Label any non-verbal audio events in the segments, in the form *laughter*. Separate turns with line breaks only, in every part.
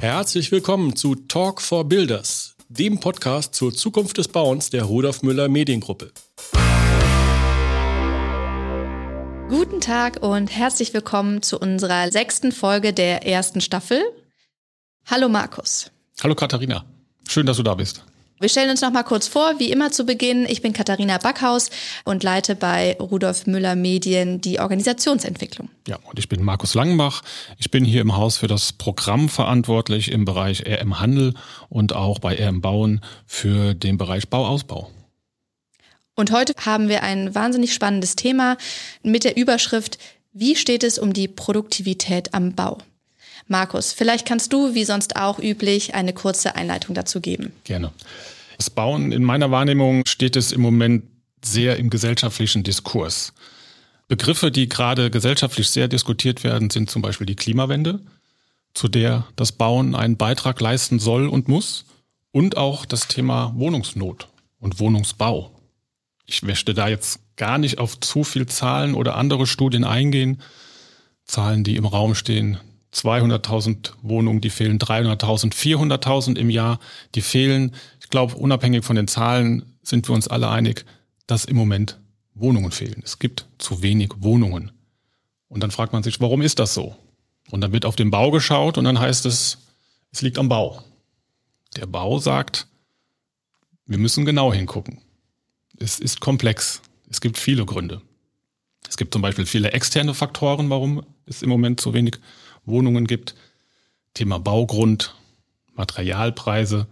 Herzlich willkommen zu Talk for Builders, dem Podcast zur Zukunft des Bauens der Rudolf Müller Mediengruppe.
Guten Tag und herzlich willkommen zu unserer sechsten Folge der ersten Staffel. Hallo Markus.
Hallo Katharina. Schön, dass du da bist.
Wir stellen uns noch mal kurz vor, wie immer zu Beginn. Ich bin Katharina Backhaus und leite bei Rudolf Müller Medien die Organisationsentwicklung.
Ja, und ich bin Markus Langenbach. Ich bin hier im Haus für das Programm verantwortlich im Bereich RM Handel und auch bei RM Bauen für den Bereich Bauausbau.
Und heute haben wir ein wahnsinnig spannendes Thema mit der Überschrift Wie steht es um die Produktivität am Bau? Markus, vielleicht kannst du, wie sonst auch üblich, eine kurze Einleitung dazu geben.
Gerne. Das Bauen, in meiner Wahrnehmung, steht es im Moment sehr im gesellschaftlichen Diskurs. Begriffe, die gerade gesellschaftlich sehr diskutiert werden, sind zum Beispiel die Klimawende, zu der das Bauen einen Beitrag leisten soll und muss, und auch das Thema Wohnungsnot und Wohnungsbau. Ich möchte da jetzt gar nicht auf zu viel Zahlen oder andere Studien eingehen. Zahlen, die im Raum stehen, 200.000 Wohnungen, die fehlen 300.000, 400.000 im Jahr, die fehlen. Ich glaube, unabhängig von den Zahlen sind wir uns alle einig, dass im Moment Wohnungen fehlen. Es gibt zu wenig Wohnungen. Und dann fragt man sich, warum ist das so? Und dann wird auf den Bau geschaut und dann heißt es, es liegt am Bau. Der Bau sagt, wir müssen genau hingucken. Es ist komplex. Es gibt viele Gründe. Es gibt zum Beispiel viele externe Faktoren, warum es im Moment zu wenig Wohnungen gibt. Thema Baugrund, Materialpreise,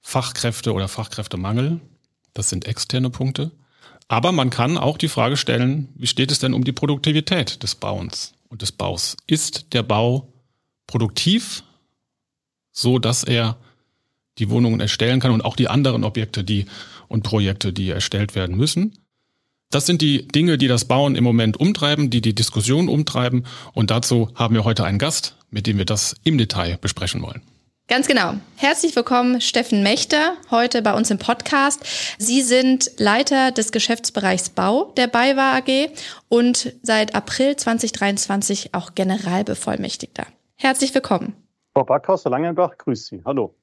Fachkräfte oder Fachkräftemangel. Das sind externe Punkte. Aber man kann auch die Frage stellen, wie steht es denn um die Produktivität des Bauens und des Baus? Ist der Bau produktiv, so dass er die Wohnungen erstellen kann und auch die anderen Objekte, die und Projekte, die erstellt werden müssen? Das sind die Dinge, die das Bauen im Moment umtreiben, die die Diskussion umtreiben. Und dazu haben wir heute einen Gast, mit dem wir das im Detail besprechen wollen.
Ganz genau. Herzlich willkommen, Steffen Mechter, heute bei uns im Podcast. Sie sind Leiter des Geschäftsbereichs Bau der BayWa AG und seit April 2023 auch Generalbevollmächtigter. Herzlich willkommen.
Frau Backhaus, Langenbach, grüß Sie. Hallo.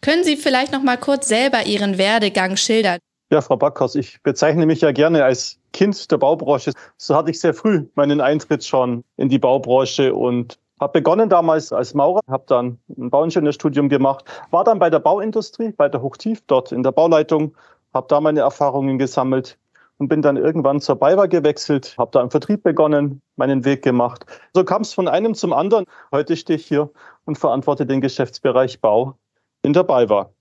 Können Sie vielleicht noch mal kurz selber Ihren Werdegang schildern?
Ja, Frau Backhaus, ich bezeichne mich ja gerne als Kind der Baubranche. So hatte ich sehr früh meinen Eintritt schon in die Baubranche und habe begonnen damals als Maurer, habe dann ein Bauingenieurstudium gemacht, war dann bei der Bauindustrie, bei der Hochtief, dort in der Bauleitung, habe da meine Erfahrungen gesammelt und bin dann irgendwann zur BayWa gewechselt, habe da im Vertrieb begonnen, meinen Weg gemacht. So kam es von einem zum anderen. Heute stehe ich hier und verantworte den Geschäftsbereich Bau in der BayWa.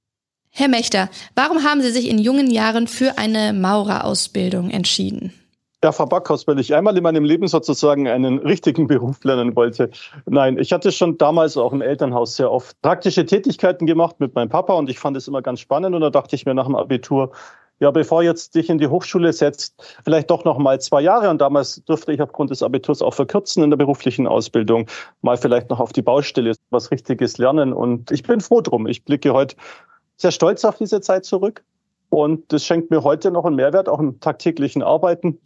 Herr Mechter, warum haben Sie sich in jungen Jahren für eine Maurerausbildung entschieden?
Ja, Frau Backhaus, weil ich einmal in meinem Leben sozusagen einen richtigen *laughs* Beruf lernen wollte. Nein, ich hatte schon damals auch im Elternhaus sehr oft praktische Tätigkeiten gemacht mit meinem Papa und ich fand es immer ganz spannend und da dachte ich mir nach dem Abitur, ja, bevor jetzt dich in die Hochschule setzt, vielleicht doch noch mal zwei Jahre. Und damals durfte ich aufgrund des Abiturs auch verkürzen in der beruflichen Ausbildung, mal vielleicht noch auf die Baustelle was Richtiges lernen. Und ich bin froh drum. Ich blicke heute sehr stolz auf diese Zeit zurück. Und das schenkt mir heute noch einen Mehrwert, auch im tagtäglichen Arbeiten.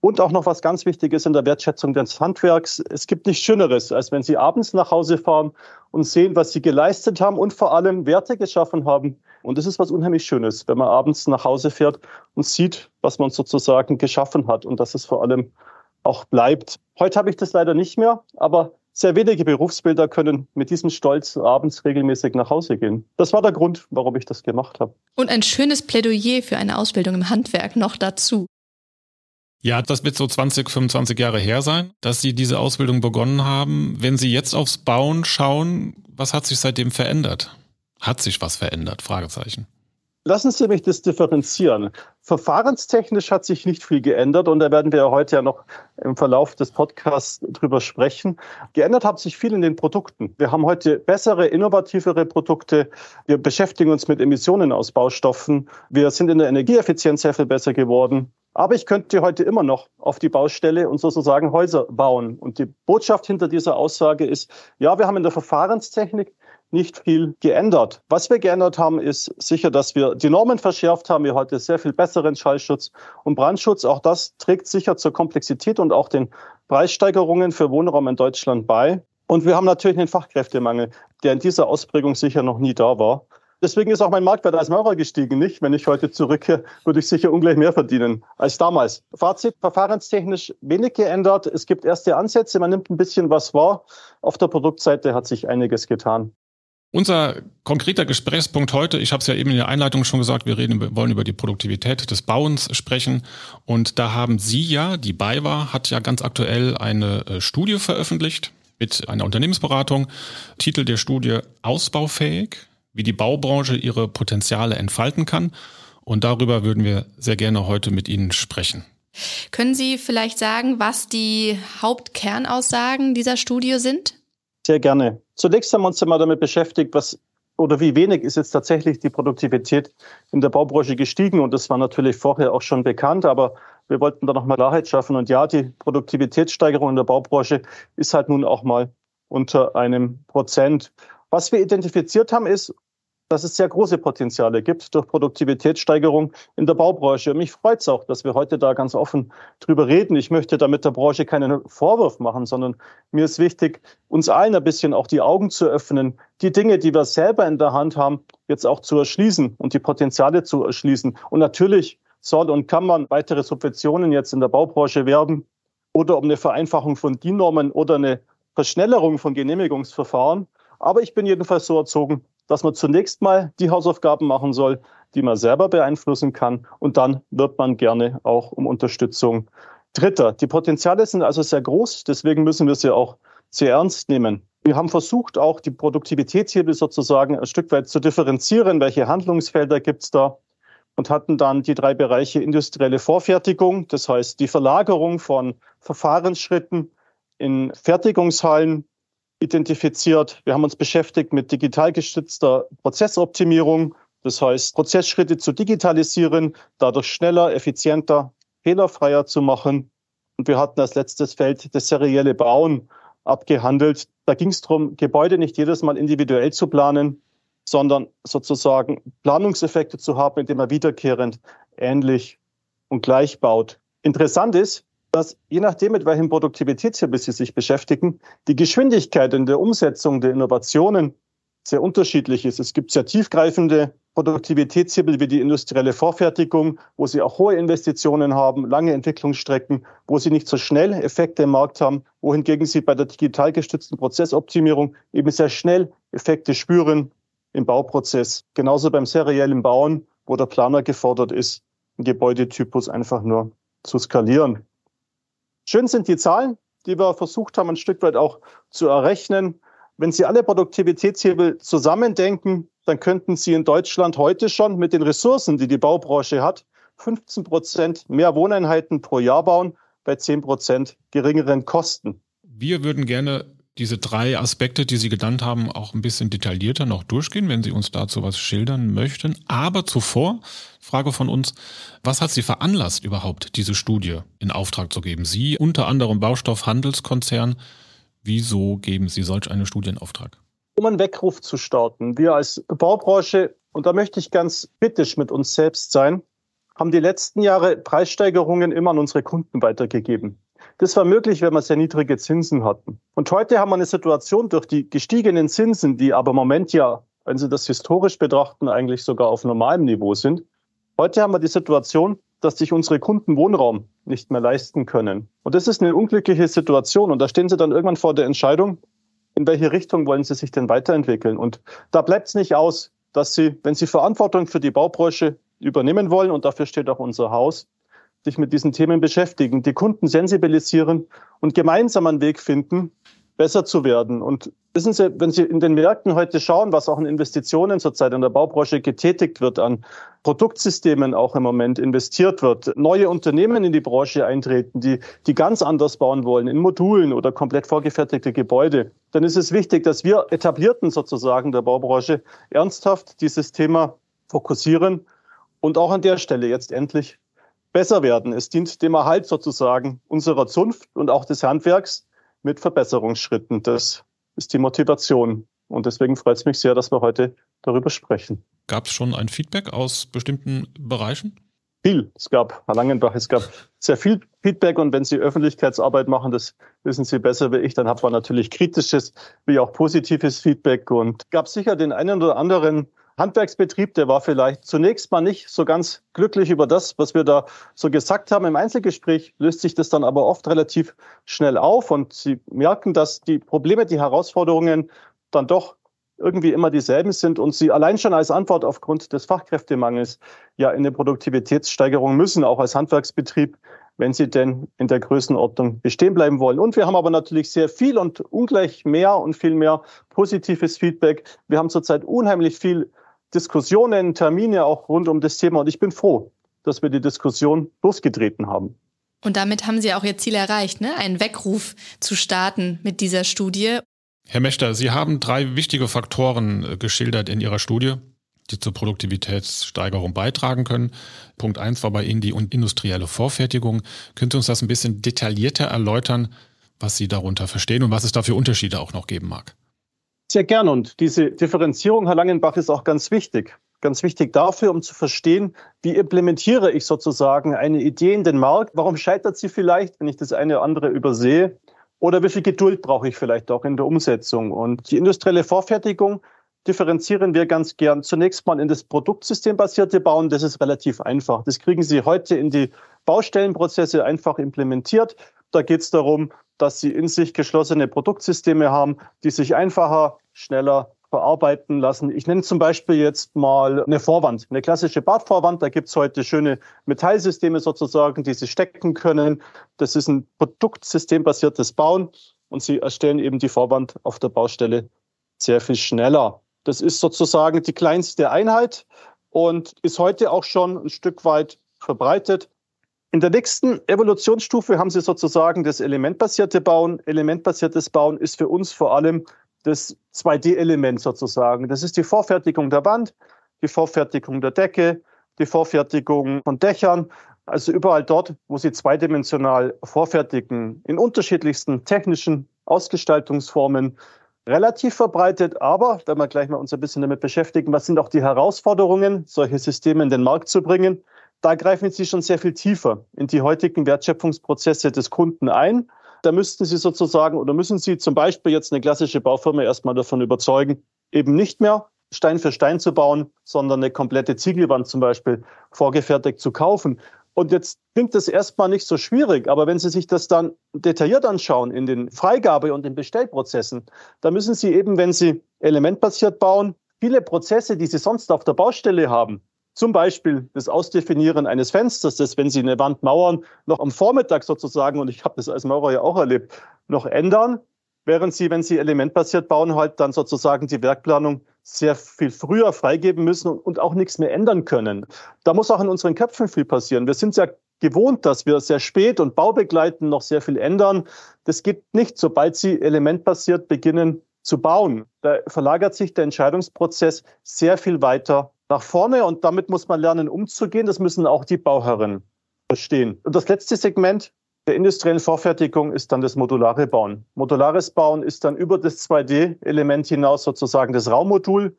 Und auch noch was ganz Wichtiges in der Wertschätzung des Handwerks. Es gibt nichts Schöneres, als wenn Sie abends nach Hause fahren und sehen, was Sie geleistet haben und vor allem Werte geschaffen haben. Und das ist was unheimlich Schönes, wenn man abends nach Hause fährt und sieht, was man sozusagen geschaffen hat und dass es vor allem auch bleibt. Heute habe ich das leider nicht mehr, aber sehr wenige Berufsbilder können mit diesem Stolz abends regelmäßig nach Hause gehen. Das war der Grund, warum ich das gemacht habe.
Und ein schönes Plädoyer für eine Ausbildung im Handwerk noch dazu.
Ja, das wird so 20, 25 Jahre her sein, dass Sie diese Ausbildung begonnen haben. Wenn Sie jetzt aufs Bauen schauen, was hat sich seitdem verändert? Hat sich was verändert? Fragezeichen.
Lassen Sie mich das differenzieren. Verfahrenstechnisch hat sich nicht viel geändert und da werden wir heute ja noch im Verlauf des Podcasts drüber sprechen. Geändert hat sich viel in den Produkten. Wir haben heute bessere, innovativere Produkte. Wir beschäftigen uns mit Emissionen aus Baustoffen. Wir sind in der Energieeffizienz sehr viel besser geworden. Aber ich könnte heute immer noch auf die Baustelle und sozusagen Häuser bauen. Und die Botschaft hinter dieser Aussage ist, ja, wir haben in der Verfahrenstechnik nicht viel geändert. Was wir geändert haben, ist sicher, dass wir die Normen verschärft haben. Wir heute sehr viel besseren Schallschutz und Brandschutz. Auch das trägt sicher zur Komplexität und auch den Preissteigerungen für Wohnraum in Deutschland bei. Und wir haben natürlich einen Fachkräftemangel, der in dieser Ausprägung sicher noch nie da war. Deswegen ist auch mein Marktwert als Maurer gestiegen, nicht? Wenn ich heute zurückkehre, würde ich sicher ungleich mehr verdienen als damals. Fazit, verfahrenstechnisch wenig geändert. Es gibt erste Ansätze, man nimmt ein bisschen was wahr. Auf der Produktseite hat sich einiges getan.
Unser konkreter Gesprächspunkt heute, ich habe es ja eben in der Einleitung schon gesagt, wir reden, wollen über die Produktivität des Bauens sprechen. Und da haben Sie ja, die BayWa hat ja ganz aktuell eine äh, Studie veröffentlicht mit einer Unternehmensberatung. Titel der Studie Ausbaufähig, wie die Baubranche ihre Potenziale entfalten kann. Und darüber würden wir sehr gerne heute mit Ihnen sprechen.
Können Sie vielleicht sagen, was die Hauptkernaussagen dieser Studie sind?
Sehr gerne. Zunächst haben wir uns einmal damit beschäftigt, was oder wie wenig ist jetzt tatsächlich die Produktivität in der Baubranche gestiegen. Und das war natürlich vorher auch schon bekannt, aber wir wollten da nochmal Klarheit schaffen. Und ja, die Produktivitätssteigerung in der Baubranche ist halt nun auch mal unter einem Prozent. Was wir identifiziert haben, ist, dass es sehr große Potenziale gibt durch Produktivitätssteigerung in der Baubranche. Und mich freut es auch, dass wir heute da ganz offen drüber reden. Ich möchte damit der Branche keinen Vorwurf machen, sondern mir ist wichtig, uns allen ein bisschen auch die Augen zu öffnen, die Dinge, die wir selber in der Hand haben, jetzt auch zu erschließen und die Potenziale zu erschließen. Und natürlich soll und kann man weitere Subventionen jetzt in der Baubranche werben oder um eine Vereinfachung von DIN-Normen oder eine Verschnellerung von Genehmigungsverfahren. Aber ich bin jedenfalls so erzogen, dass man zunächst mal die Hausaufgaben machen soll, die man selber beeinflussen kann. Und dann wird man gerne auch um Unterstützung Dritter. Die Potenziale sind also sehr groß, deswegen müssen wir sie auch sehr ernst nehmen. Wir haben versucht, auch die Produktivitätshebel sozusagen ein Stück weit zu differenzieren. Welche Handlungsfelder gibt es da? Und hatten dann die drei Bereiche industrielle Vorfertigung, das heißt die Verlagerung von Verfahrensschritten in Fertigungshallen, identifiziert. Wir haben uns beschäftigt mit digital gestützter Prozessoptimierung. Das heißt, Prozessschritte zu digitalisieren, dadurch schneller, effizienter, fehlerfreier zu machen. Und wir hatten als letztes Feld das serielle Bauen abgehandelt. Da ging es darum, Gebäude nicht jedes Mal individuell zu planen, sondern sozusagen Planungseffekte zu haben, indem man wiederkehrend ähnlich und gleich baut. Interessant ist, dass je nachdem, mit welchem Produktivitätsziel Sie sich beschäftigen, die Geschwindigkeit in der Umsetzung der Innovationen sehr unterschiedlich ist. Es gibt sehr tiefgreifende Produktivitätshebel wie die industrielle Vorfertigung, wo Sie auch hohe Investitionen haben, lange Entwicklungsstrecken, wo Sie nicht so schnell Effekte im Markt haben, wohingegen Sie bei der digital gestützten Prozessoptimierung eben sehr schnell Effekte spüren im Bauprozess. Genauso beim seriellen Bauen, wo der Planer gefordert ist, einen Gebäudetypus einfach nur zu skalieren. Schön sind die Zahlen, die wir versucht haben, ein Stück weit auch zu errechnen. Wenn Sie alle Produktivitätshebel zusammendenken, dann könnten Sie in Deutschland heute schon mit den Ressourcen, die die Baubranche hat, 15 Prozent mehr Wohneinheiten pro Jahr bauen bei 10 Prozent geringeren Kosten.
Wir würden gerne diese drei Aspekte, die Sie genannt haben, auch ein bisschen detaillierter noch durchgehen, wenn Sie uns dazu was schildern möchten. Aber zuvor, Frage von uns, was hat Sie veranlasst, überhaupt diese Studie in Auftrag zu geben? Sie, unter anderem Baustoffhandelskonzern, wieso geben Sie solch eine Studie in Auftrag?
Um einen Weckruf zu starten. Wir als Baubranche, und da möchte ich ganz kritisch mit uns selbst sein, haben die letzten Jahre Preissteigerungen immer an unsere Kunden weitergegeben. Das war möglich, wenn wir sehr niedrige Zinsen hatten. Und heute haben wir eine Situation durch die gestiegenen Zinsen, die aber im Moment ja, wenn Sie das historisch betrachten, eigentlich sogar auf normalem Niveau sind. Heute haben wir die Situation, dass sich unsere Kunden Wohnraum nicht mehr leisten können. Und das ist eine unglückliche Situation. Und da stehen sie dann irgendwann vor der Entscheidung, in welche Richtung wollen sie sich denn weiterentwickeln. Und da bleibt es nicht aus, dass sie, wenn sie Verantwortung für die Baubranche übernehmen wollen, und dafür steht auch unser Haus, sich mit diesen Themen beschäftigen, die Kunden sensibilisieren und gemeinsam einen Weg finden, besser zu werden. Und wissen Sie, wenn Sie in den Märkten heute schauen, was auch in Investitionen zurzeit in der Baubranche getätigt wird, an Produktsystemen auch im Moment investiert wird, neue Unternehmen in die Branche eintreten, die, die ganz anders bauen wollen, in Modulen oder komplett vorgefertigte Gebäude, dann ist es wichtig, dass wir etablierten sozusagen der Baubranche ernsthaft dieses Thema fokussieren und auch an der Stelle jetzt endlich besser werden. Es dient dem Erhalt sozusagen unserer Zunft und auch des Handwerks mit Verbesserungsschritten. Das ist die Motivation. Und deswegen freut es mich sehr, dass wir heute darüber sprechen.
Gab es schon ein Feedback aus bestimmten Bereichen?
viel. Es gab, Herr Langenbach, es gab sehr viel Feedback und wenn Sie Öffentlichkeitsarbeit machen, das wissen Sie besser wie ich, dann hat man natürlich kritisches wie auch positives Feedback und gab sicher den einen oder anderen Handwerksbetrieb, der war vielleicht zunächst mal nicht so ganz glücklich über das, was wir da so gesagt haben. Im Einzelgespräch löst sich das dann aber oft relativ schnell auf und Sie merken, dass die Probleme, die Herausforderungen dann doch irgendwie immer dieselben sind und sie allein schon als Antwort aufgrund des Fachkräftemangels ja in eine Produktivitätssteigerung müssen, auch als Handwerksbetrieb, wenn sie denn in der Größenordnung bestehen bleiben wollen. Und wir haben aber natürlich sehr viel und ungleich mehr und viel mehr positives Feedback. Wir haben zurzeit unheimlich viel Diskussionen, Termine auch rund um das Thema und ich bin froh, dass wir die Diskussion losgetreten haben.
Und damit haben Sie auch Ihr Ziel erreicht, ne? einen Weckruf zu starten mit dieser Studie.
Herr Mechter, Sie haben drei wichtige Faktoren äh, geschildert in Ihrer Studie, die zur Produktivitätssteigerung beitragen können. Punkt eins war bei Ihnen die industrielle Vorfertigung. Können Sie uns das ein bisschen detaillierter erläutern, was Sie darunter verstehen und was es da für Unterschiede auch noch geben mag?
Sehr gern. Und diese Differenzierung, Herr Langenbach, ist auch ganz wichtig. Ganz wichtig dafür, um zu verstehen, wie implementiere ich sozusagen eine Idee in den Markt? Warum scheitert sie vielleicht, wenn ich das eine oder andere übersehe? Oder wie viel Geduld brauche ich vielleicht auch in der Umsetzung? Und die industrielle Vorfertigung differenzieren wir ganz gern zunächst mal in das produktsystembasierte Bauen. Das ist relativ einfach. Das kriegen Sie heute in die Baustellenprozesse einfach implementiert. Da geht es darum, dass Sie in sich geschlossene Produktsysteme haben, die sich einfacher, schneller verarbeiten lassen. Ich nenne zum Beispiel jetzt mal eine Vorwand, eine klassische Badvorwand. Da gibt es heute schöne Metallsysteme sozusagen, die Sie stecken können. Das ist ein produktsystembasiertes Bauen und Sie erstellen eben die Vorwand auf der Baustelle sehr viel schneller. Das ist sozusagen die kleinste Einheit und ist heute auch schon ein Stück weit verbreitet. In der nächsten Evolutionsstufe haben Sie sozusagen das elementbasierte Bauen. Elementbasiertes Bauen ist für uns vor allem das 2D-Element sozusagen. Das ist die Vorfertigung der Wand, die Vorfertigung der Decke, die Vorfertigung von Dächern. Also überall dort, wo sie zweidimensional vorfertigen, in unterschiedlichsten technischen Ausgestaltungsformen, relativ verbreitet. Aber wenn wir gleich mal uns ein bisschen damit beschäftigen, was sind auch die Herausforderungen, solche Systeme in den Markt zu bringen, da greifen Sie schon sehr viel tiefer in die heutigen Wertschöpfungsprozesse des Kunden ein da müssten Sie sozusagen oder müssen Sie zum Beispiel jetzt eine klassische Baufirma erstmal davon überzeugen, eben nicht mehr Stein für Stein zu bauen, sondern eine komplette Ziegelwand zum Beispiel vorgefertigt zu kaufen. Und jetzt klingt das erstmal nicht so schwierig, aber wenn Sie sich das dann detailliert anschauen in den Freigabe- und den Bestellprozessen, da müssen Sie eben, wenn Sie elementbasiert bauen, viele Prozesse, die Sie sonst auf der Baustelle haben, zum Beispiel das Ausdefinieren eines Fensters, das, wenn Sie eine Wand mauern, noch am Vormittag sozusagen, und ich habe das als Maurer ja auch erlebt, noch ändern, während Sie, wenn Sie elementbasiert bauen, halt dann sozusagen die Werkplanung sehr viel früher freigeben müssen und auch nichts mehr ändern können. Da muss auch in unseren Köpfen viel passieren. Wir sind ja gewohnt, dass wir sehr spät und baubegleitend noch sehr viel ändern. Das geht nicht, sobald Sie elementbasiert beginnen zu bauen. Da verlagert sich der Entscheidungsprozess sehr viel weiter nach vorne und damit muss man lernen, umzugehen. Das müssen auch die Bauherren verstehen. Und das letzte Segment der industriellen Vorfertigung ist dann das modulare Bauen. Modulares Bauen ist dann über das 2D-Element hinaus sozusagen das Raummodul.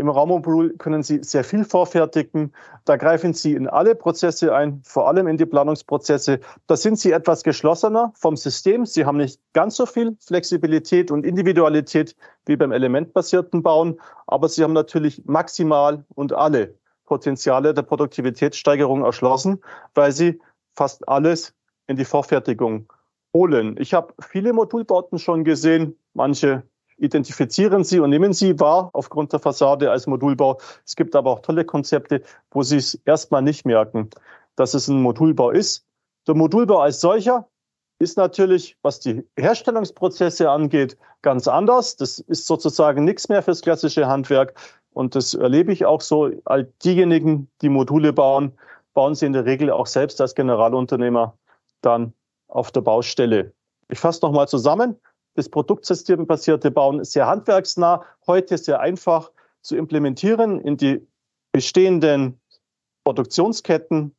Im Raummodul können Sie sehr viel vorfertigen. Da greifen Sie in alle Prozesse ein, vor allem in die Planungsprozesse. Da sind Sie etwas geschlossener vom System. Sie haben nicht ganz so viel Flexibilität und Individualität wie beim elementbasierten Bauen, aber Sie haben natürlich maximal und alle Potenziale der Produktivitätssteigerung erschlossen, weil Sie fast alles in die Vorfertigung holen. Ich habe viele Modulbauten schon gesehen, manche identifizieren Sie und nehmen Sie wahr aufgrund der Fassade als Modulbau. Es gibt aber auch tolle Konzepte, wo Sie es erstmal nicht merken, dass es ein Modulbau ist. Der Modulbau als solcher ist natürlich, was die Herstellungsprozesse angeht, ganz anders. Das ist sozusagen nichts mehr fürs klassische Handwerk. Und das erlebe ich auch so. All diejenigen, die Module bauen, bauen sie in der Regel auch selbst als Generalunternehmer dann auf der Baustelle. Ich fasse nochmal zusammen das produktsystembasierte Bauen sehr handwerksnah, heute sehr einfach zu implementieren in die bestehenden Produktionsketten.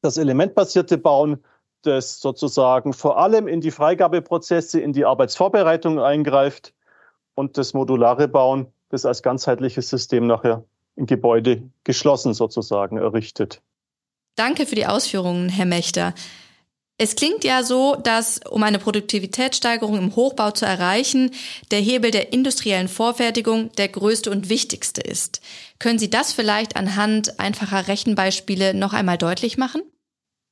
Das elementbasierte Bauen, das sozusagen vor allem in die Freigabeprozesse, in die Arbeitsvorbereitung eingreift und das modulare Bauen, das als ganzheitliches System nachher im Gebäude geschlossen sozusagen errichtet.
Danke für die Ausführungen, Herr Mechter. Es klingt ja so, dass um eine Produktivitätssteigerung im Hochbau zu erreichen, der Hebel der industriellen Vorfertigung der größte und wichtigste ist. Können Sie das vielleicht anhand einfacher Rechenbeispiele noch einmal deutlich machen?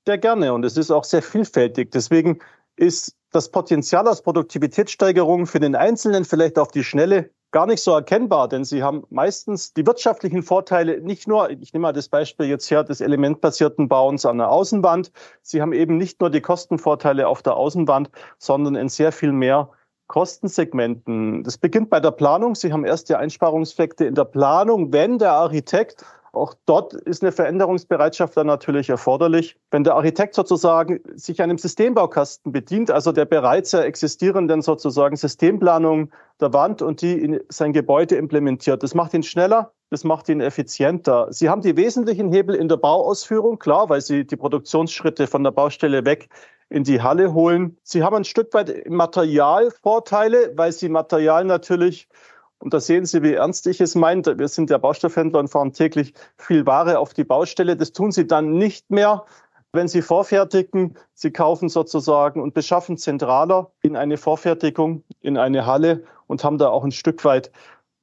Sehr gerne und es ist auch sehr vielfältig. Deswegen ist das Potenzial aus Produktivitätssteigerungen für den Einzelnen vielleicht auf die Schnelle gar nicht so erkennbar, denn sie haben meistens die wirtschaftlichen Vorteile nicht nur, ich nehme mal das Beispiel jetzt her des elementbasierten Bauens an der Außenwand, sie haben eben nicht nur die Kostenvorteile auf der Außenwand, sondern in sehr viel mehr Kostensegmenten. Das beginnt bei der Planung. Sie haben erste Einsparungseffekte in der Planung, wenn der Architekt auch dort ist eine Veränderungsbereitschaft dann natürlich erforderlich. Wenn der Architekt sozusagen sich einem Systembaukasten bedient, also der bereits existierenden sozusagen Systemplanung der Wand und die in sein Gebäude implementiert, das macht ihn schneller, das macht ihn effizienter. Sie haben die wesentlichen Hebel in der Bauausführung, klar, weil Sie die Produktionsschritte von der Baustelle weg in die Halle holen. Sie haben ein Stück weit Materialvorteile, weil Sie Material natürlich und da sehen Sie, wie ernst ich es meinte. Wir sind ja Baustoffhändler und fahren täglich viel Ware auf die Baustelle. Das tun Sie dann nicht mehr, wenn Sie vorfertigen. Sie kaufen sozusagen und beschaffen zentraler in eine Vorfertigung, in eine Halle und haben da auch ein Stück weit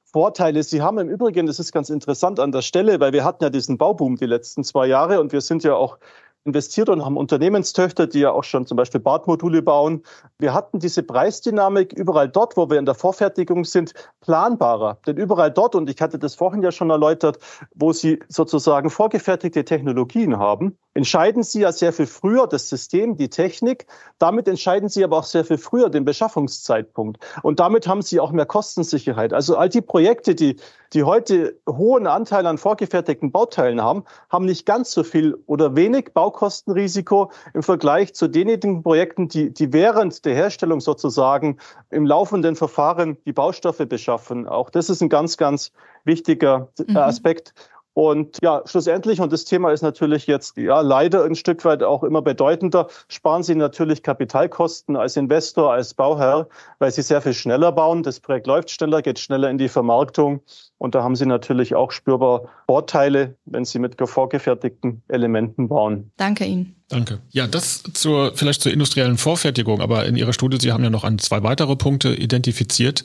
Vorteile. Sie haben im Übrigen, das ist ganz interessant an der Stelle, weil wir hatten ja diesen Bauboom die letzten zwei Jahre und wir sind ja auch investiert und haben Unternehmenstöchter, die ja auch schon zum Beispiel Badmodule bauen. Wir hatten diese Preisdynamik überall dort, wo wir in der Vorfertigung sind, planbarer. Denn überall dort, und ich hatte das vorhin ja schon erläutert, wo Sie sozusagen vorgefertigte Technologien haben, entscheiden Sie ja sehr viel früher das System, die Technik. Damit entscheiden Sie aber auch sehr viel früher den Beschaffungszeitpunkt. Und damit haben Sie auch mehr Kostensicherheit. Also all die Projekte, die, die heute hohen Anteil an vorgefertigten Bauteilen haben, haben nicht ganz so viel oder wenig Baukostenrisiko im Vergleich zu denjenigen Projekten, die, die während der Herstellung sozusagen im laufenden Verfahren die Baustoffe beschaffen. Auch das ist ein ganz, ganz wichtiger mhm. Und ja, schlussendlich, und das Thema ist natürlich jetzt ja leider ein Stück weit auch immer bedeutender, sparen Sie natürlich Kapitalkosten als Investor, als Bauherr, weil Sie sehr viel schneller bauen. Das Projekt läuft schneller, geht schneller in die Vermarktung. Und da haben Sie natürlich auch spürbar Vorteile, wenn Sie mit vorgefertigten Elementen bauen.
Danke Ihnen.
Danke. Ja, das zur, vielleicht zur industriellen Vorfertigung, aber in Ihrer Studie, Sie haben ja noch an zwei weitere Punkte identifiziert,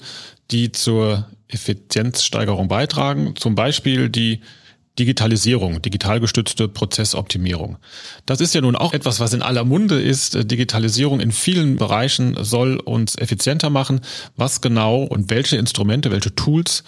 die zur Effizienzsteigerung beitragen. Zum Beispiel die Digitalisierung, digital gestützte Prozessoptimierung. Das ist ja nun auch etwas, was in aller Munde ist. Digitalisierung in vielen Bereichen soll uns effizienter machen. Was genau und welche Instrumente, welche Tools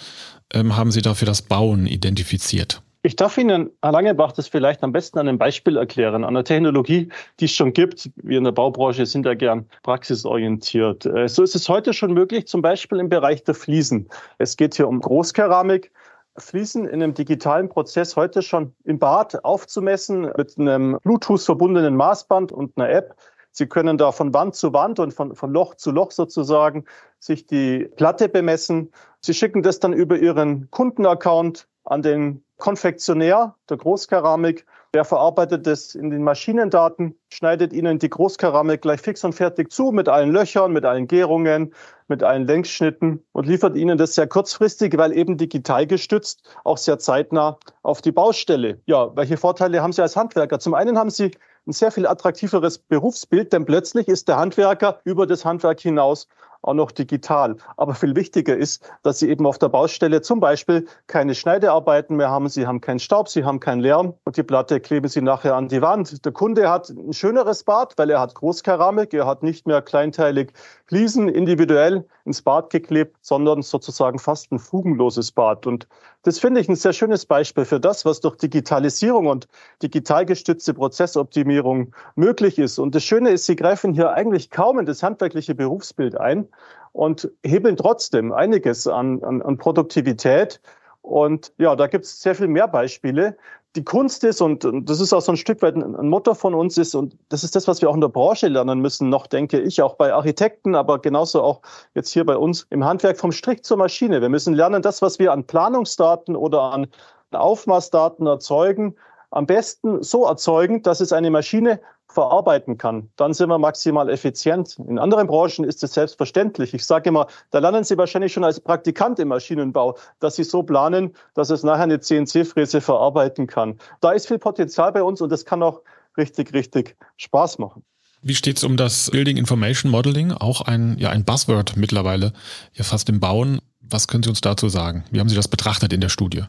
ähm, haben Sie da für das Bauen identifiziert?
Ich darf Ihnen, Herr Langebach, das vielleicht am besten an einem Beispiel erklären, an einer Technologie, die es schon gibt. Wir in der Baubranche sind ja gern praxisorientiert. Äh, so ist es heute schon möglich, zum Beispiel im Bereich der Fliesen. Es geht hier um Großkeramik fließen in einem digitalen Prozess heute schon im Bad aufzumessen mit einem Bluetooth verbundenen Maßband und einer App. Sie können da von Wand zu Wand und von, von Loch zu Loch sozusagen sich die Platte bemessen. Sie schicken das dann über Ihren Kundenaccount an den Konfektionär der Großkeramik der verarbeitet es in den Maschinendaten, schneidet Ihnen die Großkeramik gleich fix und fertig zu mit allen Löchern, mit allen Gärungen, mit allen Längsschnitten und liefert Ihnen das sehr kurzfristig, weil eben digital gestützt, auch sehr zeitnah auf die Baustelle. Ja, welche Vorteile haben Sie als Handwerker? Zum einen haben Sie ein sehr viel attraktiveres Berufsbild, denn plötzlich ist der Handwerker über das Handwerk hinaus auch noch digital. Aber viel wichtiger ist, dass Sie eben auf der Baustelle zum Beispiel keine Schneidearbeiten mehr haben. Sie haben keinen Staub, Sie haben keinen Lärm und die Platte kleben Sie nachher an die Wand. Der Kunde hat ein schöneres Bad, weil er hat Großkeramik. Er hat nicht mehr kleinteilig Fliesen individuell ins Bad geklebt, sondern sozusagen fast ein fugenloses Bad. Und das finde ich ein sehr schönes Beispiel für das, was durch Digitalisierung und digital gestützte Prozessoptimierung möglich ist. Und das Schöne ist, Sie greifen hier eigentlich kaum in das handwerkliche Berufsbild ein und hebeln trotzdem einiges an, an, an Produktivität. Und ja, da gibt es sehr viel mehr Beispiele. Die Kunst ist, und, das ist auch so ein Stück weit ein, ein Motto von uns ist, und das ist das, was wir auch in der Branche lernen müssen, noch denke ich, auch bei Architekten, aber genauso auch jetzt hier bei uns im Handwerk vom Strich zur Maschine. Wir müssen lernen, das, was wir an Planungsdaten oder an Aufmaßdaten erzeugen, am besten so erzeugen, dass es eine Maschine verarbeiten kann, dann sind wir maximal effizient. In anderen Branchen ist es selbstverständlich. Ich sage immer, da lernen Sie wahrscheinlich schon als Praktikant im Maschinenbau, dass Sie so planen, dass es nachher eine CNC-Fräse verarbeiten kann. Da ist viel Potenzial bei uns und das kann auch richtig, richtig Spaß machen.
Wie steht es um das Building Information Modeling? Auch ein, ja, ein Buzzword mittlerweile, ja fast im Bauen. Was können Sie uns dazu sagen? Wie haben Sie das betrachtet in der Studie?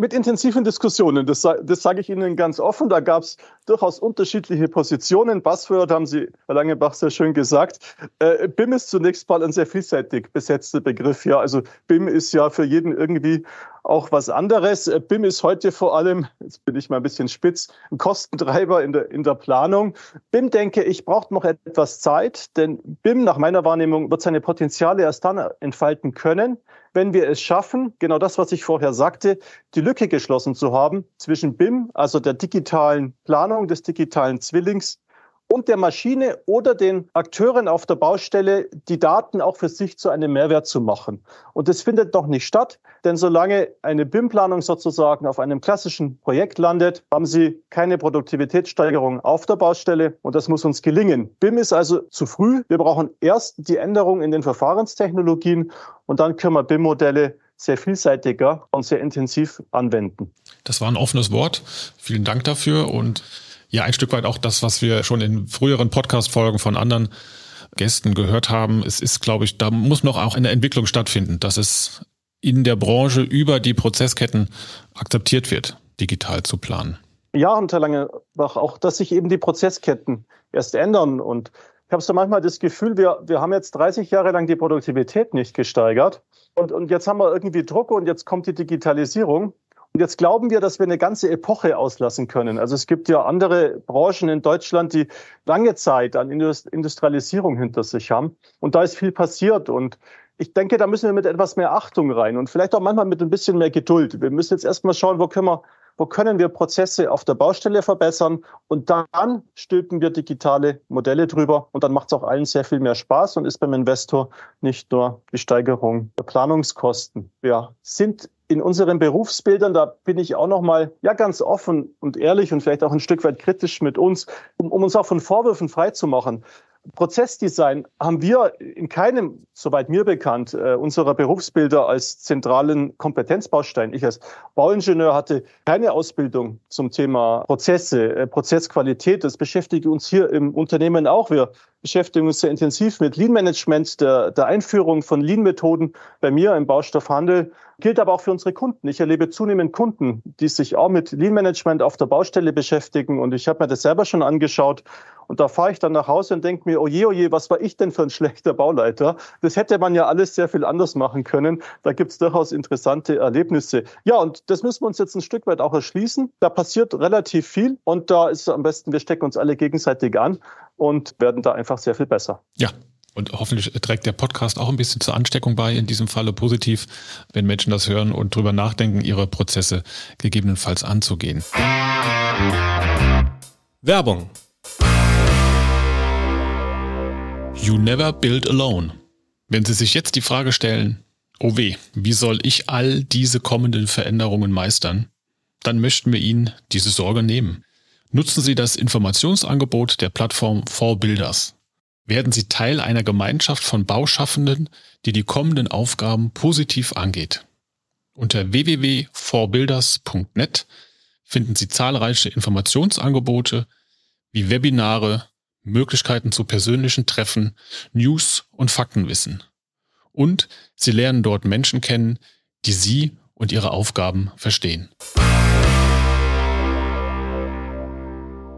Mit intensiven Diskussionen. Das, das sage ich Ihnen ganz offen. Da gab es durchaus unterschiedliche Positionen. Buzzword haben Sie, Herr Langebach, sehr schön gesagt. Äh, BIM ist zunächst mal ein sehr vielseitig besetzter Begriff. Ja, also BIM ist ja für jeden irgendwie auch was anderes. Äh, BIM ist heute vor allem, jetzt bin ich mal ein bisschen spitz, ein Kostentreiber in der, in der Planung. BIM, denke ich, braucht noch etwas Zeit, denn BIM nach meiner Wahrnehmung wird seine Potenziale erst dann entfalten können, wenn wir es schaffen, genau das, was ich vorher sagte, die Lücke geschlossen zu haben zwischen BIM, also der digitalen Planung des digitalen Zwillings, und der Maschine oder den Akteuren auf der Baustelle die Daten auch für sich zu einem Mehrwert zu machen. Und das findet noch nicht statt, denn solange eine BIM-Planung sozusagen auf einem klassischen Projekt landet, haben Sie keine Produktivitätssteigerung auf der Baustelle und das muss uns gelingen. BIM ist also zu früh. Wir brauchen erst die Änderung in den Verfahrenstechnologien und dann können wir BIM-Modelle sehr vielseitiger und sehr intensiv anwenden.
Das war ein offenes Wort. Vielen Dank dafür und ja ein Stück weit auch das, was wir schon in früheren Podcast-Folgen von anderen Gästen gehört haben. Es ist, glaube ich, da muss noch auch eine Entwicklung stattfinden, dass es in der Branche über die Prozessketten akzeptiert wird, digital zu planen.
Ja, und Herr Langebach, auch, dass sich eben die Prozessketten erst ändern. Und ich habe so manchmal das Gefühl, wir, wir haben jetzt 30 Jahre lang die Produktivität nicht gesteigert. Und, und jetzt haben wir irgendwie Druck und jetzt kommt die Digitalisierung. Und jetzt glauben wir, dass wir eine ganze Epoche auslassen können. Also es gibt ja andere Branchen in Deutschland, die lange Zeit an Industrialisierung hinter sich haben. Und da ist viel passiert. Und ich denke, da müssen wir mit etwas mehr Achtung rein und vielleicht auch manchmal mit ein bisschen mehr Geduld. Wir müssen jetzt erstmal schauen, wo können wir, wo können wir Prozesse auf der Baustelle verbessern und dann stülpen wir digitale Modelle drüber und dann macht es auch allen sehr viel mehr Spaß und ist beim Investor nicht nur die Steigerung der Planungskosten. Wir sind in unseren Berufsbildern, da bin ich auch noch mal ja ganz offen und ehrlich und vielleicht auch ein Stück weit kritisch mit uns, um, um uns auch von Vorwürfen frei zu machen. Prozessdesign haben wir in keinem, soweit mir bekannt, äh, unserer Berufsbilder als zentralen Kompetenzbaustein. Ich als Bauingenieur hatte keine Ausbildung zum Thema Prozesse, äh, Prozessqualität. Das beschäftigt uns hier im Unternehmen auch. Wir beschäftigen uns sehr intensiv mit Lean Management, der, der Einführung von Lean-Methoden bei mir im Baustoffhandel. Gilt aber auch für unsere Kunden. Ich erlebe zunehmend Kunden, die sich auch mit Lean Management auf der Baustelle beschäftigen. Und ich habe mir das selber schon angeschaut. Und da fahre ich dann nach Hause und denke mir, oje, oje, was war ich denn für ein *laughs* schlechter Bauleiter? Das hätte man ja alles sehr viel anders machen können. Da gibt es durchaus interessante Erlebnisse. Ja, und das müssen wir uns jetzt ein Stück weit auch erschließen. Da passiert relativ viel und da ist es am besten, wir stecken uns alle gegenseitig an und werden da einfach sehr viel besser.
Ja, und hoffentlich trägt der Podcast auch ein bisschen zur Ansteckung bei, in diesem Falle positiv, wenn Menschen das hören und drüber nachdenken, ihre Prozesse gegebenenfalls anzugehen.
Werbung
You never build alone. Wenn Sie sich jetzt die Frage stellen, oh weh, wie soll ich all diese kommenden Veränderungen meistern, dann möchten wir Ihnen diese Sorge nehmen. Nutzen Sie das Informationsangebot der Plattform 4Builders. Werden Sie Teil einer Gemeinschaft von Bauschaffenden, die die kommenden Aufgaben positiv angeht. Unter www.4builders.net finden Sie zahlreiche Informationsangebote wie Webinare, Möglichkeiten zu persönlichen Treffen, News und Faktenwissen. Und Sie lernen dort Menschen kennen, die Sie und Ihre Aufgaben verstehen.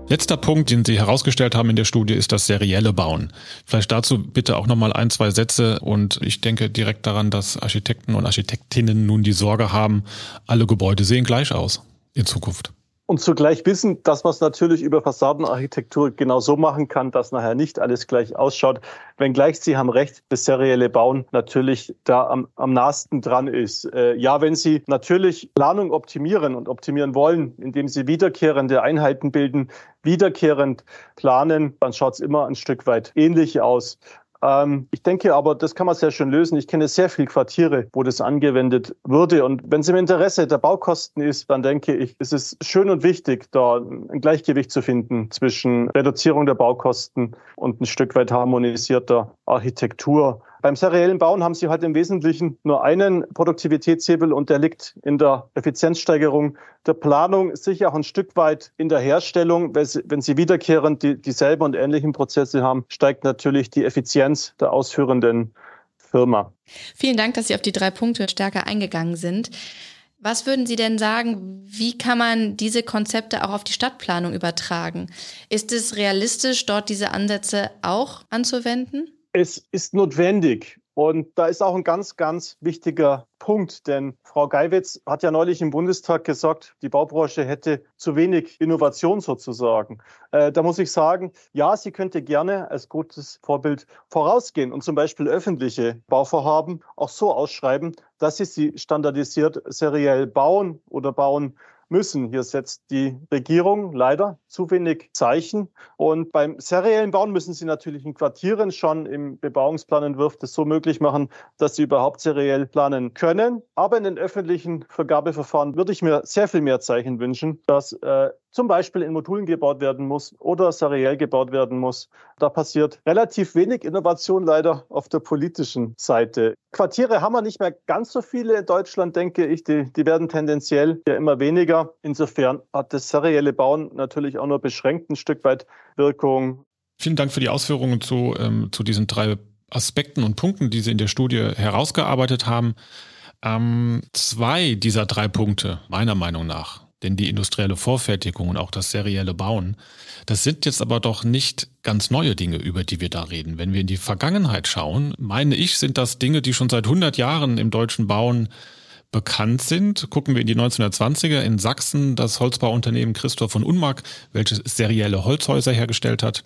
Letzter Punkt, den Sie herausgestellt haben in der Studie, ist das serielle Bauen. Vielleicht dazu bitte auch nochmal ein, zwei Sätze und ich denke direkt daran, dass Architekten und Architektinnen nun die Sorge haben, alle Gebäude sehen gleich aus in Zukunft
und zugleich wissen, dass man es natürlich über Fassadenarchitektur genau so machen kann, dass nachher nicht alles gleich ausschaut. Wenngleich Sie haben recht, das serielle Bauen natürlich da am, am nahesten dran ist. Äh, ja, wenn Sie natürlich Planung optimieren und optimieren wollen, indem Sie wiederkehrende Einheiten bilden, wiederkehrend planen, dann schaut es immer ein Stück weit ähnlich aus. Ähm, ich denke aber, das kann man sehr schön lösen. Ich kenne sehr viele Quartiere, wo das angewendet würde. Und wenn es im Interesse der Baukosten ist, dann denke ich, ist es schön und wichtig, da ein Gleichgewicht zu finden zwischen Reduzierung der Baukosten und ein Stück weit harmonisierter Architektur. Beim seriellen Bauen haben Sie halt im Wesentlichen nur einen Produktivitätshebel und der liegt in der Effizienzsteigerung der Planung, sicher auch ein Stück weit in der Herstellung. Wenn Sie wiederkehrend die, dieselben und ähnlichen Prozesse haben, steigt natürlich die Effizienz der ausführenden Firma.
Vielen Dank, dass Sie auf die drei Punkte stärker eingegangen sind. Was würden Sie denn sagen, wie kann man diese Konzepte auch auf die Stadtplanung übertragen? Ist es realistisch, dort diese Ansätze auch anzuwenden?
Es ist notwendig. Und da ist auch ein ganz, ganz wichtiger Punkt, denn Frau Geiwitz hat ja neulich im Bundestag gesagt, die Baubranche hätte zu wenig Innovation sozusagen. Äh, da muss ich sagen, ja, sie könnte gerne als gutes Vorbild vorausgehen und zum Beispiel öffentliche Bauvorhaben auch so ausschreiben, dass sie sie standardisiert seriell bauen oder bauen müssen. Hier setzt die Regierung leider zu wenig Zeichen. Und beim seriellen Bauen müssen sie natürlich in Quartieren schon im Bebauungsplanentwurf das so möglich machen, dass sie überhaupt seriell planen können. Aber in den öffentlichen Vergabeverfahren würde ich mir sehr viel mehr Zeichen wünschen, dass äh, zum Beispiel in Modulen gebaut werden muss oder seriell gebaut werden muss. Da passiert relativ wenig Innovation leider auf der politischen Seite. Quartiere haben wir nicht mehr ganz so viele in Deutschland, denke ich. Die, die werden tendenziell ja immer weniger. Insofern hat das serielle Bauen natürlich auch nur beschränkt ein Stück weit Wirkung.
Vielen Dank für die Ausführungen zu, ähm, zu diesen drei Aspekten und Punkten, die Sie in der Studie herausgearbeitet haben. Ähm, zwei dieser drei Punkte, meiner Meinung nach, denn die industrielle Vorfertigung und auch das serielle Bauen, das sind jetzt aber doch nicht ganz neue Dinge, über die wir da reden. Wenn wir in die Vergangenheit schauen, meine ich, sind das Dinge, die schon seit 100 Jahren im deutschen Bauen bekannt sind. Gucken wir in die 1920er in Sachsen, das Holzbauunternehmen Christoph von Unmark, welches serielle Holzhäuser hergestellt hat.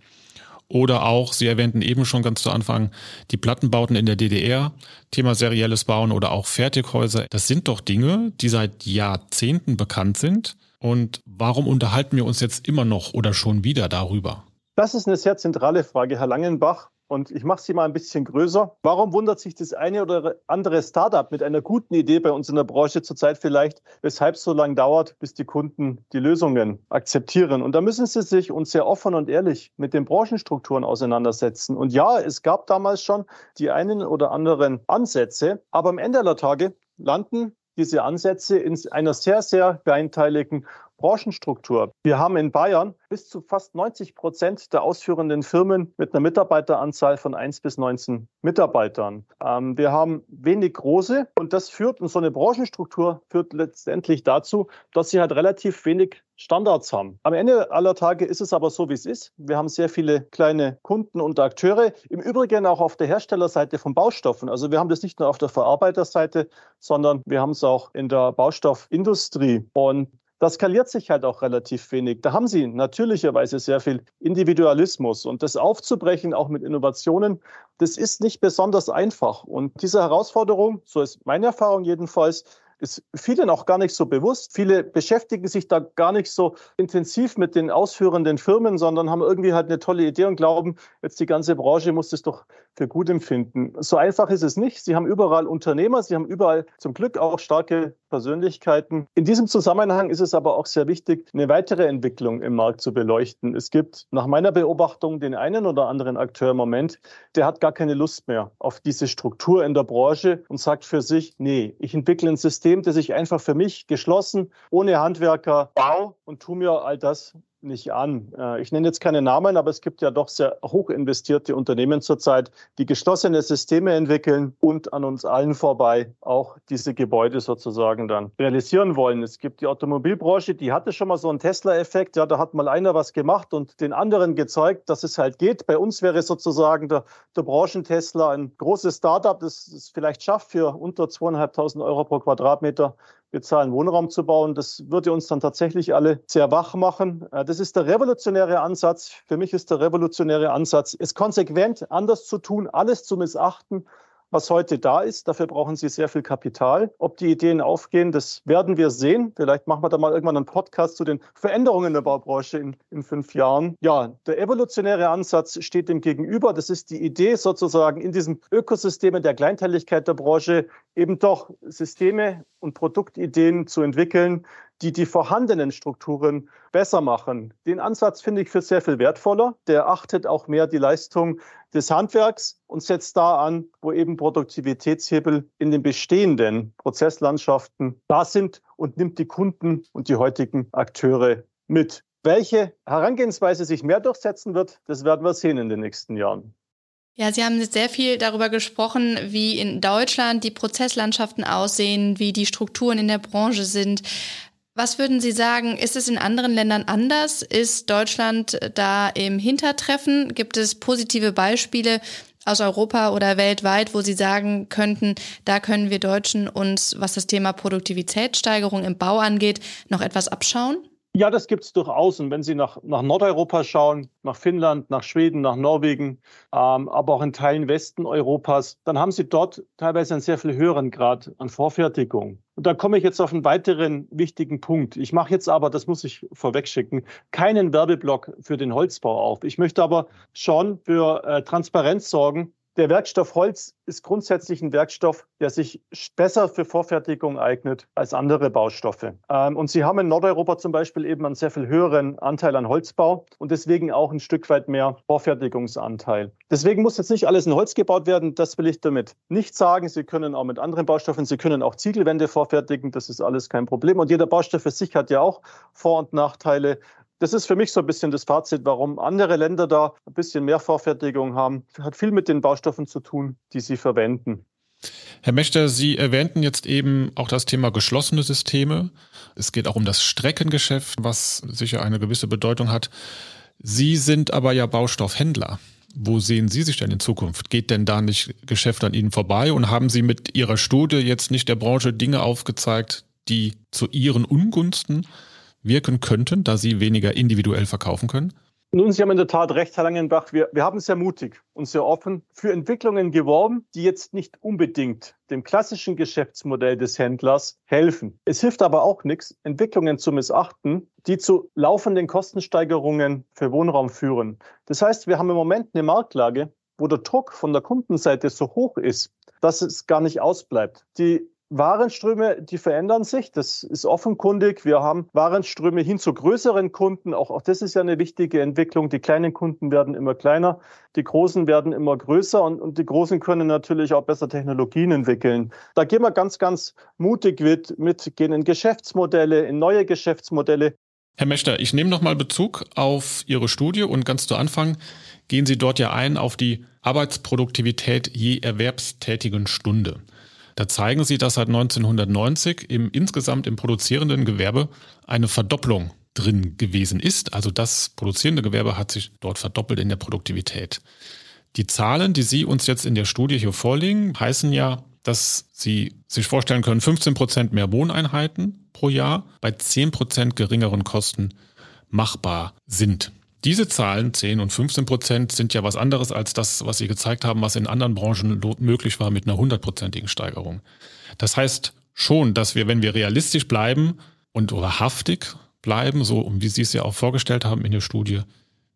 Oder auch, Sie erwähnten eben schon ganz zu Anfang, die Plattenbauten in der DDR, Thema serielles Bauen oder auch Fertighäuser. Das sind doch Dinge, die seit Jahrzehnten bekannt sind. Und warum unterhalten wir uns jetzt immer noch oder schon wieder darüber?
Das ist eine sehr zentrale Frage, Herr Langenbach. Und ich mache sie mal ein bisschen größer. Warum wundert sich das eine oder andere Startup mit einer guten Idee bei uns in der Branche zurzeit vielleicht, weshalb es so lange dauert, bis die Kunden die Lösungen akzeptieren? Und da müssen sie sich uns sehr offen und ehrlich mit den Branchenstrukturen auseinandersetzen. Und ja, es gab damals schon die einen oder anderen Ansätze, aber am Ende aller Tage landen diese Ansätze in einer sehr, sehr kleinteiligen Branchenstruktur. Wir haben in Bayern bis zu fast 90 Prozent der ausführenden Firmen mit einer Mitarbeiteranzahl von 1 bis 19 Mitarbeitern. Ähm, wir haben wenig große und das führt, und so eine Branchenstruktur führt letztendlich dazu, dass sie halt relativ wenig Standards haben. Am Ende aller Tage ist es aber so, wie es ist. Wir haben sehr viele kleine Kunden und Akteure. Im Übrigen auch auf der Herstellerseite von Baustoffen. Also wir haben das nicht nur auf der Verarbeiterseite, sondern wir haben es auch in der Baustoffindustrie. Und das skaliert sich halt auch relativ wenig. Da haben Sie natürlicherweise sehr viel Individualismus und das aufzubrechen, auch mit Innovationen, das ist nicht besonders einfach. Und diese Herausforderung, so ist meine Erfahrung jedenfalls, ist vielen auch gar nicht so bewusst. Viele beschäftigen sich da gar nicht so intensiv mit den ausführenden Firmen, sondern haben irgendwie halt eine tolle Idee und glauben, jetzt die ganze Branche muss das doch für gut empfinden. So einfach ist es nicht. Sie haben überall Unternehmer, sie haben überall zum Glück auch starke Persönlichkeiten. In diesem Zusammenhang ist es aber auch sehr wichtig, eine weitere Entwicklung im Markt zu beleuchten. Es gibt nach meiner Beobachtung den einen oder anderen Akteur im Moment, der hat gar keine Lust mehr auf diese Struktur in der Branche und sagt für sich, nee, ich entwickle ein System, das ich einfach für mich geschlossen, ohne Handwerker baue und tu mir all das nicht an. Äh, ich nenne jetzt keine Namen, aber es gibt ja doch sehr hoch investierte Unternehmen zurzeit, die geschlossene Systeme entwickeln und an uns allen vorbei auch diese Gebäude sozusagen dann realisieren wollen. Es gibt die Automobilbranche, die hatte schon mal so einen Tesla-Effekt. Ja, da hat mal einer was gemacht und den anderen gezeigt, dass es halt geht. Bei uns wäre sozusagen der, der Branchen-Tesla ein großes Startup, das es vielleicht schafft, für unter zweieinhalbtausend Euro pro Quadratmeter bezahlen, Wohnraum zu bauen. Das würde uns dann tatsächlich alle sehr wach machen. Äh, das ist der revolutionäre Ansatz. Für mich ist der revolutionäre Ansatz, es konsequent anders zu tun, alles zu missachten, was heute da ist. Dafür brauchen Sie sehr viel Kapital. Ob die Ideen aufgehen, das werden wir sehen. Vielleicht machen wir da mal irgendwann einen Podcast zu den Veränderungen der Baubranche in, in fünf Jahren. Ja, der evolutionäre Ansatz steht dem gegenüber. Das ist die Idee sozusagen in diesem Ökosystem der Kleinteiligkeit der Branche eben doch Systeme und Produktideen zu entwickeln, die die vorhandenen Strukturen besser machen. Den Ansatz finde ich für sehr viel wertvoller. Der achtet auch mehr die Leistung des Handwerks und setzt da an, wo eben Produktivitätshebel in den bestehenden Prozesslandschaften da sind und nimmt die Kunden und die heutigen Akteure mit. Welche Herangehensweise sich mehr durchsetzen wird, das werden wir sehen in den nächsten Jahren.
Ja, Sie haben sehr viel darüber gesprochen, wie in Deutschland die Prozesslandschaften aussehen, wie die Strukturen in der Branche sind. Was würden Sie sagen, ist es in anderen Ländern anders? Ist Deutschland da im Hintertreffen? Gibt es positive Beispiele aus Europa oder weltweit, wo Sie sagen könnten, da können wir Deutschen uns, was das Thema Produktivitätssteigerung im Bau angeht, noch etwas abschauen?
Ja, das gibt es durchaus. Und wenn Sie nach, nach Nordeuropa schauen, nach Finnland, nach Schweden, nach Norwegen, ähm, aber auch in Teilen Westen Europas, dann haben Sie dort teilweise einen sehr viel höheren Grad an Vorfertigung. Und da komme ich jetzt auf einen weiteren wichtigen Punkt. Ich mache jetzt aber, das muss ich vorwegschicken, keinen Werbeblock für den Holzbau auf. Ich möchte aber schon für äh, Transparenz sorgen der Werkstoff Holz ist grundsätzlich ein Werkstoff, der sich besser für Vorfertigung eignet als andere Baustoffe. Ähm, und Sie haben in Nordeuropa zum Beispiel eben einen sehr viel höheren Anteil an Holzbau und deswegen auch ein Stück weit mehr Vorfertigungsanteil. Deswegen muss jetzt nicht alles in Holz gebaut werden. Das will ich damit nicht sagen. Sie können auch mit anderen Baustoffen, Sie können auch Ziegelwände vorfertigen. Das ist alles kein Problem. Und jeder Baustoff für sich hat ja auch Vor- und Nachteile. Das ist für mich so ein bisschen das Fazit, warum andere Länder da ein bisschen mehr Vorfertigung haben. Hat viel mit den Baustoffen zu tun, die sie verwenden.
Herr Mechter, Sie erwähnten jetzt eben auch das Thema geschlossene Systeme. Es geht auch um das Streckengeschäft, was sicher eine gewisse Bedeutung hat. Sie sind aber ja Baustoffhändler. Wo sehen Sie sich denn in Zukunft? Geht denn da nicht Geschäft an Ihnen vorbei? Und haben Sie mit Ihrer Studie jetzt nicht der Branche Dinge aufgezeigt, die zu Ihren Ungunsten wirken könnten, da sie weniger individuell verkaufen können?
Nun, Sie haben in der Tat recht, Herr Langenbach. Wir, wir haben sehr mutig und sehr offen für Entwicklungen geworben, die jetzt nicht unbedingt dem klassischen Geschäftsmodell des Händlers helfen. Es hilft aber auch nichts, Entwicklungen zu missachten, die zu laufenden Kostensteigerungen für Wohnraum führen. Das heißt, wir haben im Moment eine Marktlage, wo der Druck von der Kundenseite so hoch ist, dass es gar nicht ausbleibt. Die Warenströme, die verändern sich. Das ist offenkundig. Wir haben Warenströme hin zu größeren Kunden. Auch, auch das ist ja eine wichtige Entwicklung. Die kleinen Kunden werden immer kleiner, die großen werden immer größer und, und die großen können natürlich auch besser Technologien entwickeln. Da gehen wir ganz, ganz mutig mit, mit gehen in Geschäftsmodelle, in neue Geschäftsmodelle.
Herr Mechter, ich nehme nochmal Bezug auf Ihre Studie und ganz zu Anfang gehen Sie dort ja ein auf die Arbeitsproduktivität je erwerbstätigen Stunde. Da zeigen sie, dass seit 1990 im insgesamt im produzierenden Gewerbe eine Verdopplung drin gewesen ist. Also das produzierende Gewerbe hat sich dort verdoppelt in der Produktivität. Die Zahlen, die Sie uns jetzt in der Studie hier vorlegen, heißen ja, dass Sie sich vorstellen können, 15 Prozent mehr Wohneinheiten pro Jahr bei 10 Prozent geringeren Kosten machbar sind. Diese Zahlen, 10 und 15 Prozent, sind ja was anderes als das, was Sie gezeigt haben, was in anderen Branchen möglich war mit einer hundertprozentigen Steigerung. Das heißt schon, dass wir, wenn wir realistisch bleiben und wahrhaftig bleiben, so wie Sie es ja auch vorgestellt haben in der Studie,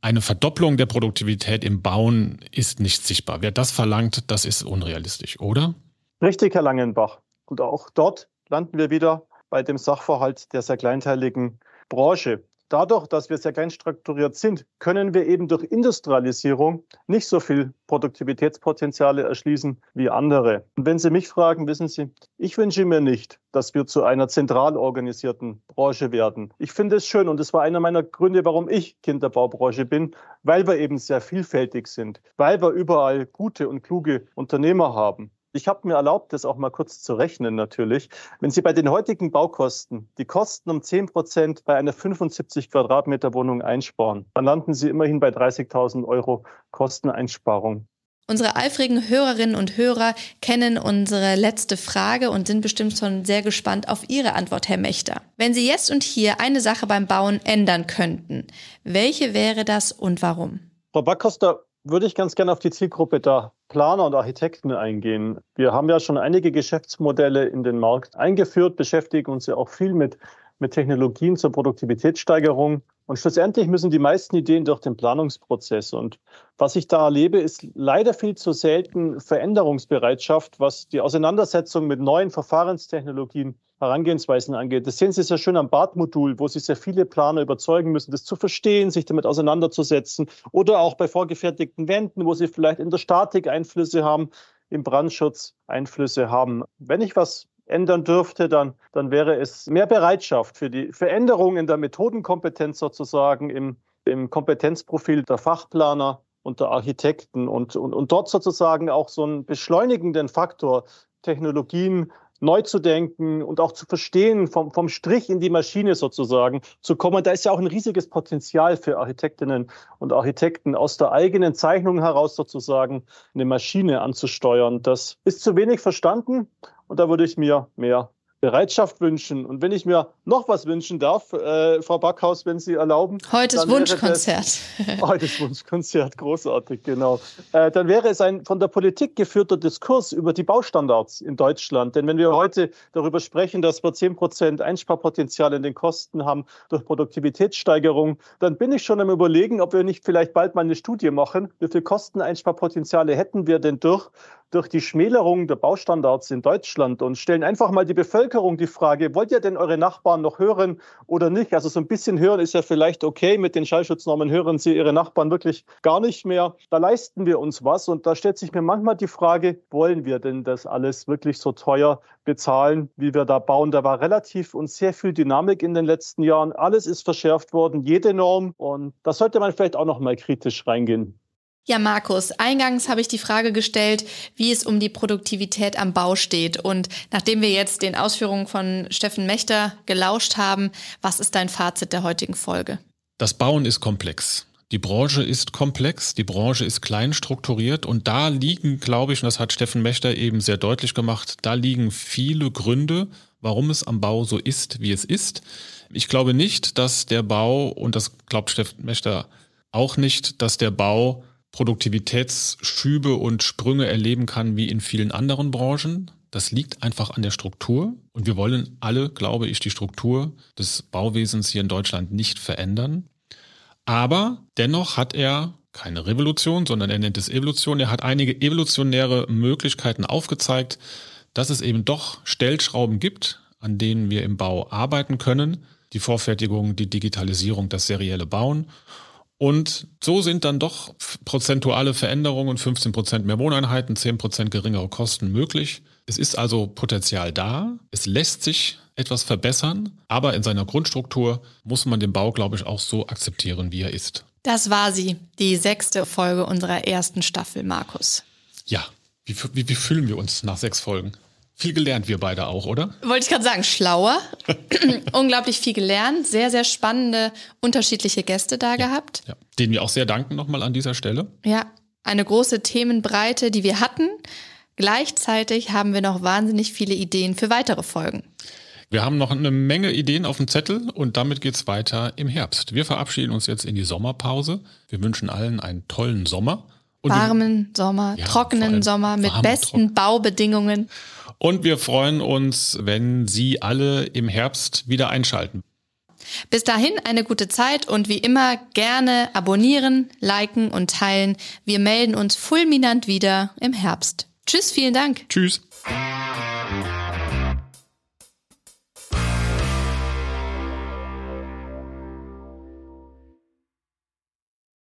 eine Verdopplung der Produktivität im Bauen ist nicht sichtbar. Wer das verlangt, das ist unrealistisch, oder?
Richtig, Herr Langenbach. Und auch dort landen wir wieder bei dem Sachverhalt der sehr kleinteiligen Branche. Dadurch, dass wir sehr klein strukturiert sind, können wir eben durch Industrialisierung nicht so viel Produktivitätspotenziale erschließen wie andere. Und wenn Sie mich fragen, wissen Sie, ich wünsche mir nicht, dass wir zu einer zentral organisierten Branche werden. Ich finde es schön und es war einer meiner Gründe, warum ich Kind der Baubranche bin, weil wir eben sehr vielfältig sind, weil wir überall gute und kluge Unternehmer haben. Ich habe mir erlaubt, das auch mal kurz zu rechnen natürlich. Wenn Sie bei den heutigen Baukosten die Kosten um 10 Prozent bei einer 75 Quadratmeter Wohnung einsparen, dann landen Sie immerhin bei 30.000 Euro Kosteneinsparung.
Unsere eifrigen Hörerinnen und Hörer kennen unsere letzte Frage und sind bestimmt schon sehr gespannt auf Ihre Antwort, Herr Mechter. Wenn Sie jetzt und hier eine Sache beim Bauen ändern könnten, welche wäre das und warum?
Frau Backhoster, würde ich ganz gerne auf die Zielgruppe der Planer und Architekten eingehen. Wir haben ja schon einige Geschäftsmodelle in den Markt eingeführt, beschäftigen uns ja auch viel mit, mit Technologien zur Produktivitätssteigerung. Und schlussendlich müssen die meisten Ideen durch den Planungsprozess. Und was ich da erlebe, ist leider viel zu selten Veränderungsbereitschaft, was die Auseinandersetzung mit neuen Verfahrenstechnologien Herangehensweisen angeht. Das sehen Sie sehr schön am BART-Modul, wo Sie sehr viele Planer überzeugen müssen, das zu verstehen, sich damit auseinanderzusetzen. Oder auch bei vorgefertigten Wänden, wo Sie vielleicht in der Statik Einflüsse haben, im Brandschutz Einflüsse haben. Wenn ich was ändern dürfte, dann, dann wäre es mehr Bereitschaft für die Veränderung in der Methodenkompetenz sozusagen, im, im Kompetenzprofil der Fachplaner und der Architekten und, und, und dort sozusagen auch so einen beschleunigenden Faktor Technologien neu zu denken und auch zu verstehen, vom, vom Strich in die Maschine sozusagen zu kommen. Da ist ja auch ein riesiges Potenzial für Architektinnen und Architekten aus der eigenen Zeichnung heraus sozusagen eine Maschine anzusteuern. Das ist zu wenig verstanden und da würde ich mir mehr Bereitschaft wünschen. Und wenn ich mir noch was wünschen darf, äh, Frau Backhaus, wenn Sie erlauben.
Heute ist Wunschkonzert. *laughs*
Heute ist Wunschkonzert, großartig, genau. Äh, dann wäre es ein von der Politik geführter Diskurs über die Baustandards in Deutschland. Denn wenn wir heute darüber sprechen, dass wir 10 Prozent Einsparpotenzial in den Kosten haben durch Produktivitätssteigerung, dann bin ich schon am Überlegen, ob wir nicht vielleicht bald mal eine Studie machen. Wie viel Kosteneinsparpotenziale hätten wir denn durch durch die Schmälerung der Baustandards in Deutschland und stellen einfach mal die Bevölkerung die Frage, wollt ihr denn eure Nachbarn noch hören oder nicht? Also so ein bisschen hören ist ja vielleicht okay, mit den Schallschutznormen hören sie ihre Nachbarn wirklich gar nicht mehr. Da leisten wir uns was und da stellt sich mir manchmal die Frage, wollen wir denn das alles wirklich so teuer bezahlen, wie wir da bauen? Da war relativ und sehr viel Dynamik in den letzten Jahren. Alles ist verschärft worden, jede Norm und da sollte man vielleicht auch noch mal kritisch reingehen.
Ja, Markus, eingangs habe ich die Frage gestellt, wie es um die Produktivität am Bau steht. Und nachdem wir jetzt den Ausführungen von Steffen Mechter gelauscht haben, was ist dein Fazit der heutigen Folge?
Das Bauen ist komplex. Die Branche ist komplex, die Branche ist klein strukturiert und da liegen, glaube ich, und das hat Steffen Mechter eben sehr deutlich gemacht, da liegen viele Gründe, warum es am Bau so ist, wie es ist. Ich glaube nicht, dass der Bau, und das glaubt Steffen Mechter auch nicht, dass der Bau Produktivitätsschübe und Sprünge erleben kann wie in vielen anderen Branchen. Das liegt einfach an der Struktur. Und wir wollen alle, glaube ich, die Struktur des Bauwesens hier in Deutschland nicht verändern. Aber dennoch hat er keine Revolution, sondern er nennt es Evolution. Er hat einige evolutionäre Möglichkeiten aufgezeigt, dass es eben doch Stellschrauben gibt, an denen wir im Bau arbeiten können. Die Vorfertigung, die Digitalisierung, das serielle Bauen. Und so sind dann doch prozentuale Veränderungen, 15 Prozent mehr Wohneinheiten, 10 Prozent geringere Kosten möglich. Es ist also Potenzial da. Es lässt sich etwas verbessern, aber in seiner Grundstruktur muss man den Bau, glaube ich, auch so akzeptieren, wie er ist.
Das war sie, die sechste Folge unserer ersten Staffel, Markus.
Ja, wie, wie, wie fühlen wir uns nach sechs Folgen? Viel gelernt, wir beide auch, oder?
Wollte ich gerade sagen, schlauer. *clears throat* Unglaublich viel gelernt, sehr, sehr spannende, unterschiedliche Gäste da ja, gehabt.
Ja. Denen wir auch sehr danken nochmal an dieser Stelle.
Ja, eine große Themenbreite, die wir hatten. Gleichzeitig haben wir noch wahnsinnig viele Ideen für weitere Folgen.
Wir haben noch eine Menge Ideen auf dem Zettel und damit geht's weiter im Herbst. Wir verabschieden uns jetzt in die Sommerpause. Wir wünschen allen einen tollen Sommer.
Und Warmen Sommer, ja, trockenen Sommer mit besten Baubedingungen.
Und wir freuen uns, wenn Sie alle im Herbst wieder einschalten.
Bis dahin eine gute Zeit und wie immer gerne abonnieren, liken und teilen. Wir melden uns fulminant wieder im Herbst. Tschüss, vielen Dank.
Tschüss.